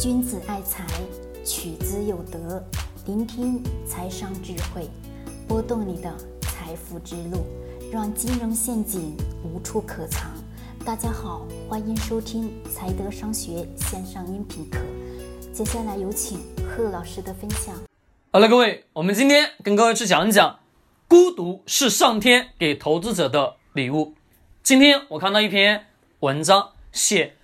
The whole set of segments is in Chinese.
君子爱财，取之有德。聆听财商智慧，拨动你的财富之路，让金融陷阱无处可藏。大家好，欢迎收听财德商学线上音频课。接下来有请贺老师的分享。好了，各位，我们今天跟各位去讲一讲，孤独是上天给投资者的礼物。今天我看到一篇文章，写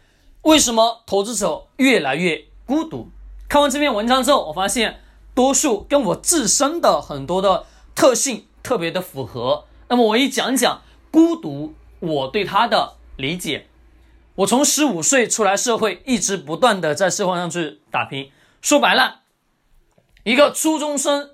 为什么投资者越来越孤独。看完这篇文章之后，我发现多数跟我自身的很多的特性特别的符合。那么我一讲讲孤独，我对他的理解。我从十五岁出来社会，一直不断的在社会上去打拼。说白了，一个初中生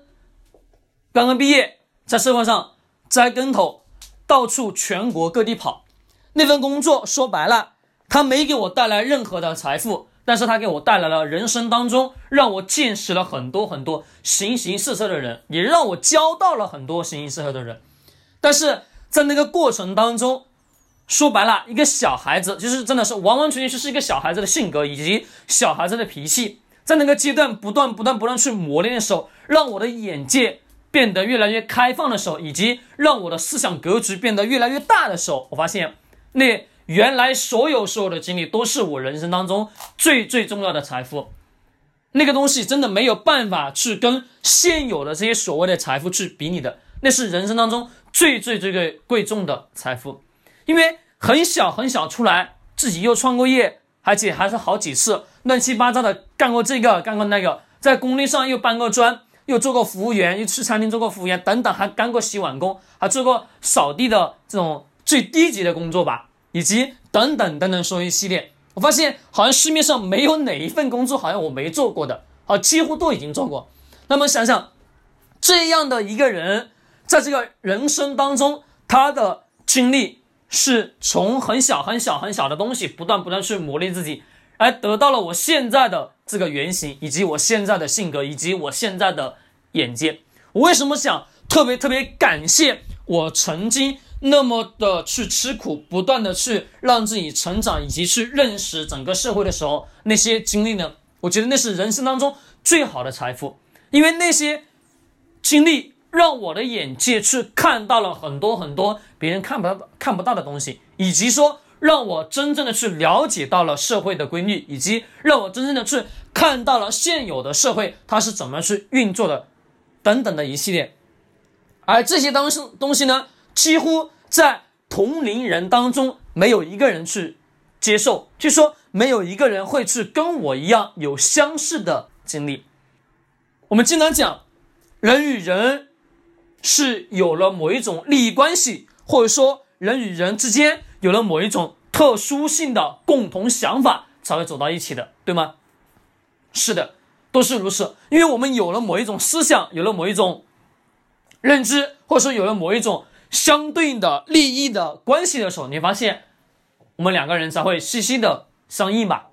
刚刚毕业，在社会上栽跟头。到处全国各地跑，那份工作说白了，他没给我带来任何的财富，但是他给我带来了人生当中让我见识了很多很多形形色色的人，也让我交到了很多形形色色的人。但是在那个过程当中，说白了，一个小孩子就是真的是完完全全是一个小孩子的性格以及小孩子的脾气，在那个阶段不断不断不断去磨练的时候，让我的眼界。变得越来越开放的时候，以及让我的思想格局变得越来越大的时候，我发现，那原来所有所有的经历都是我人生当中最最重要的财富。那个东西真的没有办法去跟现有的这些所谓的财富去比拟的，那是人生当中最最最最贵重的财富。因为很小很小出来，自己又创过业，而且还是好几次乱七八糟的干过这个干过那个，在工地上又搬过砖。又做过服务员，又去餐厅做过服务员，等等，还干过洗碗工，还做过扫地的这种最低级的工作吧，以及等等等等，说一系列。我发现好像市面上没有哪一份工作好像我没做过的，好，几乎都已经做过。那么想想，这样的一个人，在这个人生当中，他的经历是从很小很小很小的东西，不断不断去磨砺自己。而得到了我现在的这个原型，以及我现在的性格，以及我现在的眼界。我为什么想特别特别感谢我曾经那么的去吃苦，不断的去让自己成长，以及去认识整个社会的时候那些经历呢？我觉得那是人生当中最好的财富，因为那些经历让我的眼界去看到了很多很多别人看不到看不到的东西，以及说。让我真正的去了解到了社会的规律，以及让我真正的去看到了现有的社会它是怎么去运作的，等等的一系列。而这些东西东西呢，几乎在同龄人当中没有一个人去接受，据说没有一个人会去跟我一样有相似的经历。我们经常讲，人与人是有了某一种利益关系，或者说人与人之间。有了某一种特殊性的共同想法，才会走到一起的，对吗？是的，都是如此。因为我们有了某一种思想，有了某一种认知，或者说有了某一种相对应的利益的关系的时候，你发现我们两个人才会息息的相应吧？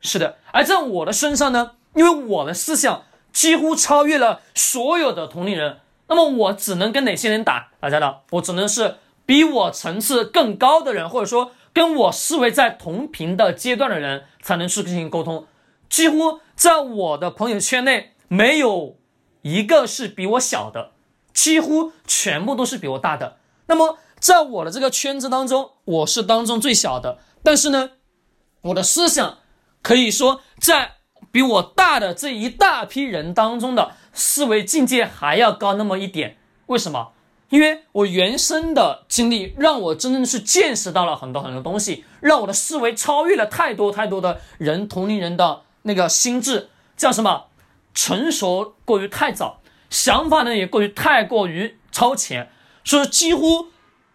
是的。而在我的身上呢，因为我的思想几乎超越了所有的同龄人，那么我只能跟哪些人打？大家的，我只能是。比我层次更高的人，或者说跟我思维在同频的阶段的人，才能去进行沟通。几乎在我的朋友圈内，没有一个是比我小的，几乎全部都是比我大的。那么，在我的这个圈子当中，我是当中最小的。但是呢，我的思想可以说在比我大的这一大批人当中的思维境界还要高那么一点。为什么？因为我原生的经历，让我真正是见识到了很多很多东西，让我的思维超越了太多太多的人同龄人的那个心智，叫什么？成熟过于太早，想法呢也过于太过于超前，所以几乎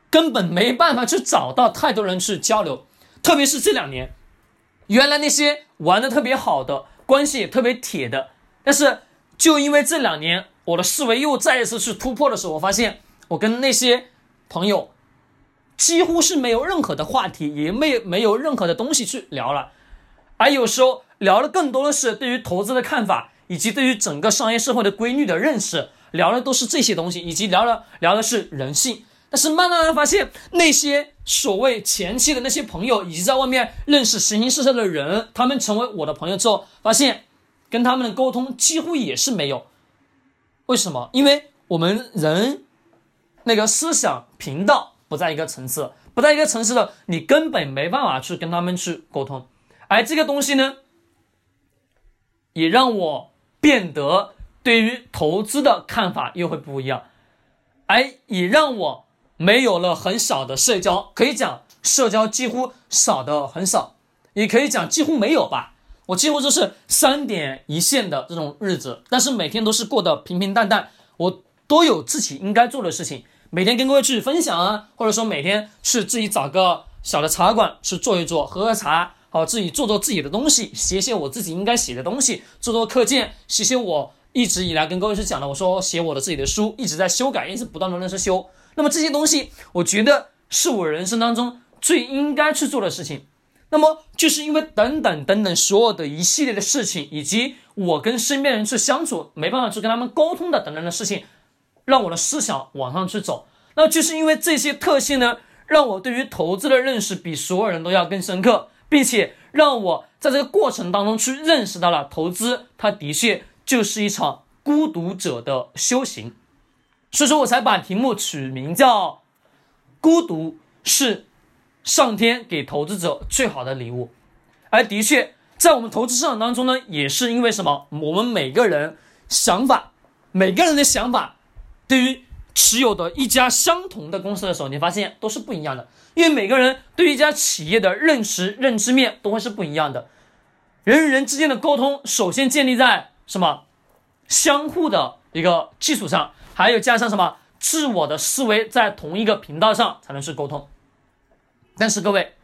根本没办法去找到太多人去交流。特别是这两年，原来那些玩的特别好的，关系也特别铁的，但是就因为这两年，我的思维又再一次去突破的时候，我发现。我跟那些朋友几乎是没有任何的话题，也没没有任何的东西去聊了，而有时候聊的更多的是对于投资的看法，以及对于整个商业社会的规律的认识，聊的都是这些东西，以及聊了聊的是人性。但是慢慢的发现，那些所谓前期的那些朋友，以及在外面认识形形色色的人，他们成为我的朋友之后，发现跟他们的沟通几乎也是没有。为什么？因为我们人那个思想频道不在一个层次，不在一个层次的，你根本没办法去跟他们去沟通。而这个东西呢，也让我变得对于投资的看法又会不一样，哎也让我。没有了很少的社交，可以讲社交几乎少的很少，也可以讲几乎没有吧。我几乎就是三点一线的这种日子，但是每天都是过得平平淡淡。我都有自己应该做的事情，每天跟各位去分享啊，或者说每天去自己找个小的茶馆去坐一坐，喝喝茶，好自己做做自己的东西，写写我自己应该写的东西，做做课件，写写我一直以来跟各位去讲的，我说写我的自己的书，一直在修改，一直不断的认识修。那么这些东西，我觉得是我人生当中最应该去做的事情。那么就是因为等等等等所有的一系列的事情，以及我跟身边人去相处，没办法去跟他们沟通的等等的事情，让我的思想往上去走。那就是因为这些特性呢，让我对于投资的认识比所有人都要更深刻，并且让我在这个过程当中去认识到了投资，它的确就是一场孤独者的修行。所以说我才把题目取名叫“孤独是上天给投资者最好的礼物”，而的确，在我们投资市场当中呢，也是因为什么？我们每个人想法，每个人的想法，对于持有的一家相同的公司的时候，你发现都是不一样的。因为每个人对一家企业的认识、认知面都会是不一样的。人与人之间的沟通，首先建立在什么？相互的一个基础上。还有加上什么自我的思维在同一个频道上才能去沟通，但是各位，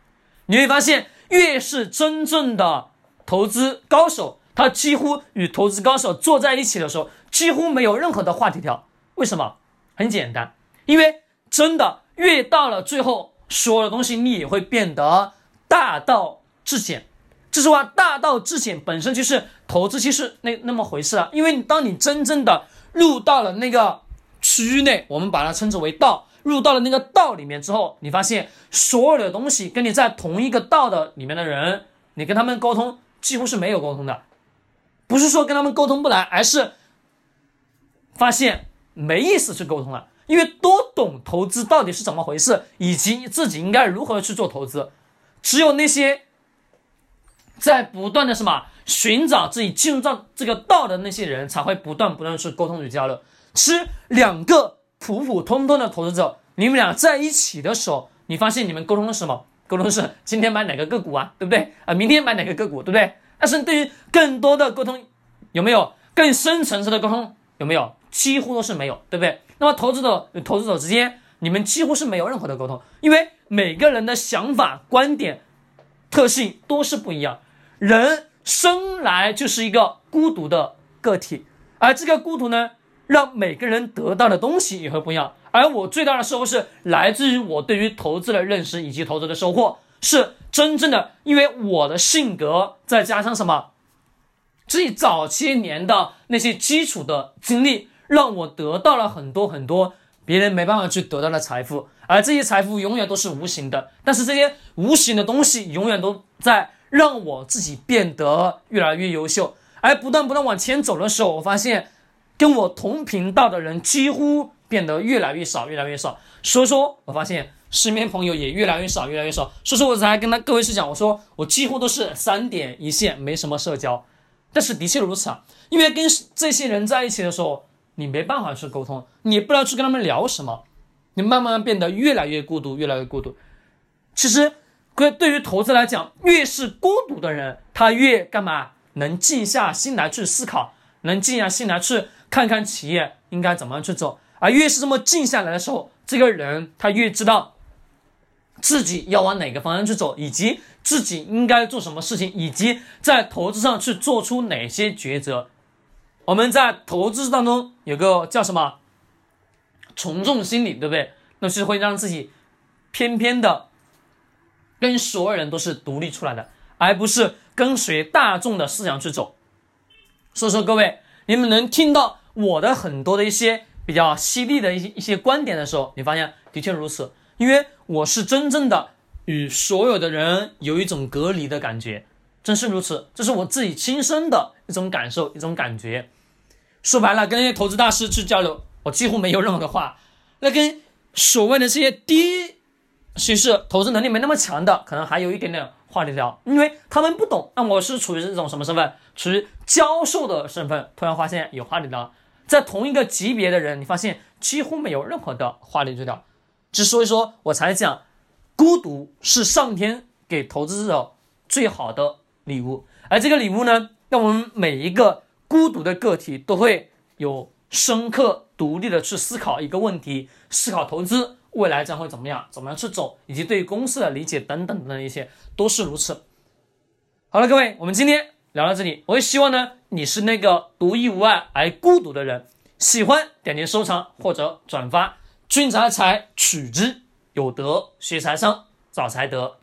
你会发现越是真正的投资高手，他几乎与投资高手坐在一起的时候，几乎没有任何的话题条。为什么？很简单，因为真的越到了最后，所有的东西你也会变得大道至简。这句话“大道至简”本身就是投资，就是那那么回事啊。因为当你真正的入到了那个区域内，我们把它称之为道。入到了那个道里面之后，你发现所有的东西跟你在同一个道的里面的人，你跟他们沟通几乎是没有沟通的。不是说跟他们沟通不来，而是发现没意思去沟通了。因为都懂投资到底是怎么回事，以及自己应该如何去做投资，只有那些在不断的什么。寻找自己进入到这个道的那些人，才会不断不断去沟通与交流。其实两个普普通通的投资者，你们俩在一起的时候，你发现你们沟通的是什么？沟通是今天买哪个个股啊，对不对？啊，明天买哪个个股，对不对？但是对于更多的沟通，有没有更深层次的沟通？有没有？几乎都是没有，对不对？那么投资者与投资者之间，你们几乎是没有任何的沟通，因为每个人的想法、观点、特性都是不一样，人。生来就是一个孤独的个体，而这个孤独呢，让每个人得到的东西也会不一样。而我最大的收获是来自于我对于投资的认识以及投资的收获，是真正的，因为我的性格再加上什么，自己早些年的那些基础的经历，让我得到了很多很多别人没办法去得到的财富，而这些财富永远都是无形的，但是这些无形的东西永远都在。让我自己变得越来越优秀，而不断不断往前走的时候，我发现跟我同频道的人几乎变得越来越少，越来越少。所以说，我发现身边朋友也越来越少，越来越少。所以说，我才跟他各位去讲，我说我几乎都是三点一线，没什么社交。但是的确如此啊，因为跟这些人在一起的时候，你没办法去沟通，你不知道去跟他们聊什么，你慢慢变得越来越孤独，越来越孤独。其实。对，对于投资来讲，越是孤独的人，他越干嘛？能静下心来去思考，能静下心来去看看企业应该怎么样去走。而越是这么静下来的时候，这个人他越知道自己要往哪个方向去走，以及自己应该做什么事情，以及在投资上去做出哪些抉择。我们在投资当中有个叫什么从众心理，对不对？那是会让自己偏偏的。跟所有人都是独立出来的，而不是跟随大众的思想去走。所以说，各位，你们能听到我的很多的一些比较犀利的一些一些观点的时候，你发现的确如此。因为我是真正的与所有的人有一种隔离的感觉，正是如此，这是我自己亲身的一种感受，一种感觉。说白了，跟那些投资大师去交流，我几乎没有任何的话。那跟所谓的这些低其实投资能力没那么强的，可能还有一点点话题聊，因为他们不懂。那我是处于这种什么身份？处于教授的身份。突然发现有话题聊，在同一个级别的人，你发现几乎没有任何的话题去聊。之所以说我才讲，孤独是上天给投资者最好的礼物，而这个礼物呢，让我们每一个孤独的个体都会有深刻独立的去思考一个问题，思考投资未来将会怎么样，怎么样去走，以及对公司的理解等等的一些都是如此。好了，各位，我们今天聊到这里，我也希望呢，你是那个独一无二而孤独的人，喜欢点击收藏或者转发。君才财取之有德，学财商，找财德。